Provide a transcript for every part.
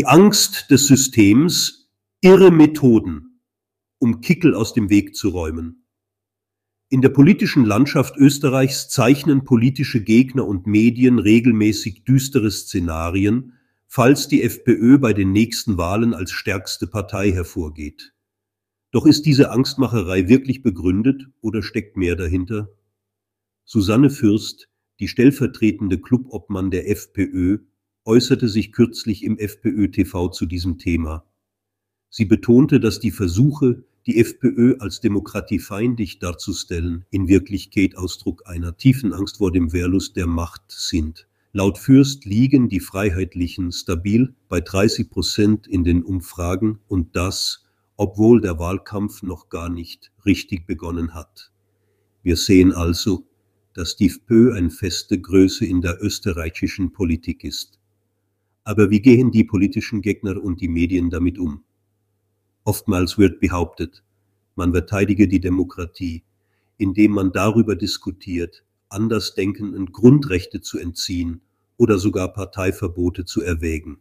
Die Angst des Systems, irre Methoden, um Kickel aus dem Weg zu räumen. In der politischen Landschaft Österreichs zeichnen politische Gegner und Medien regelmäßig düstere Szenarien, falls die FPÖ bei den nächsten Wahlen als stärkste Partei hervorgeht. Doch ist diese Angstmacherei wirklich begründet oder steckt mehr dahinter? Susanne Fürst, die stellvertretende Clubobmann der FPÖ, äußerte sich kürzlich im FPÖ-TV zu diesem Thema. Sie betonte, dass die Versuche, die FPÖ als demokratiefeindlich darzustellen, in Wirklichkeit Ausdruck einer tiefen Angst vor dem Wehrlust der Macht sind. Laut Fürst liegen die Freiheitlichen stabil bei 30 Prozent in den Umfragen und das, obwohl der Wahlkampf noch gar nicht richtig begonnen hat. Wir sehen also, dass die FPÖ eine feste Größe in der österreichischen Politik ist. Aber wie gehen die politischen Gegner und die Medien damit um? Oftmals wird behauptet, man verteidige die Demokratie, indem man darüber diskutiert, Andersdenkenden Grundrechte zu entziehen oder sogar Parteiverbote zu erwägen.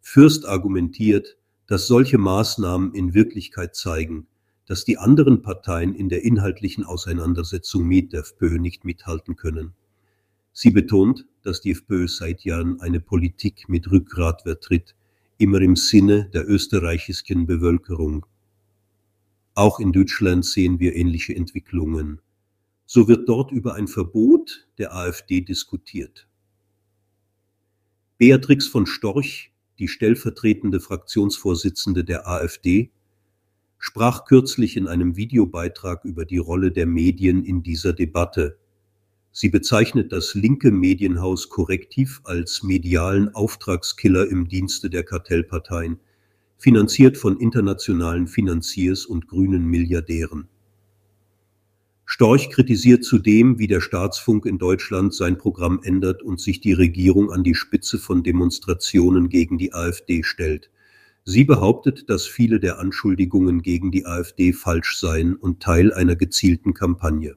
Fürst argumentiert, dass solche Maßnahmen in Wirklichkeit zeigen, dass die anderen Parteien in der inhaltlichen Auseinandersetzung mit der FPÖ nicht mithalten können. Sie betont, dass die FPÖ seit Jahren eine Politik mit Rückgrat vertritt, immer im Sinne der österreichischen Bevölkerung. Auch in Deutschland sehen wir ähnliche Entwicklungen. So wird dort über ein Verbot der AfD diskutiert. Beatrix von Storch die stellvertretende Fraktionsvorsitzende der AfD, sprach kürzlich in einem Videobeitrag über die Rolle der Medien in dieser Debatte. Sie bezeichnet das linke Medienhaus Korrektiv als medialen Auftragskiller im Dienste der Kartellparteien, finanziert von internationalen Finanziers und grünen Milliardären. Storch kritisiert zudem, wie der Staatsfunk in Deutschland sein Programm ändert und sich die Regierung an die Spitze von Demonstrationen gegen die AfD stellt. Sie behauptet, dass viele der Anschuldigungen gegen die AfD falsch seien und Teil einer gezielten Kampagne.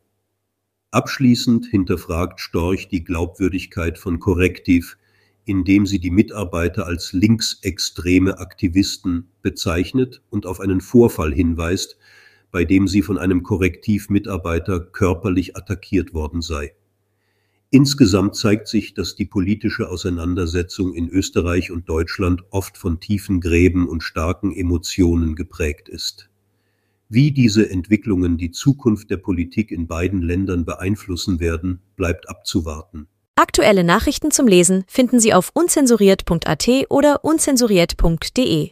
Abschließend hinterfragt Storch die Glaubwürdigkeit von Korrektiv, indem sie die Mitarbeiter als linksextreme Aktivisten bezeichnet und auf einen Vorfall hinweist, bei dem sie von einem Korrektivmitarbeiter körperlich attackiert worden sei. Insgesamt zeigt sich, dass die politische Auseinandersetzung in Österreich und Deutschland oft von tiefen Gräben und starken Emotionen geprägt ist. Wie diese Entwicklungen die Zukunft der Politik in beiden Ländern beeinflussen werden, bleibt abzuwarten. Aktuelle Nachrichten zum Lesen finden Sie auf unzensuriert.at oder unzensuriert.de.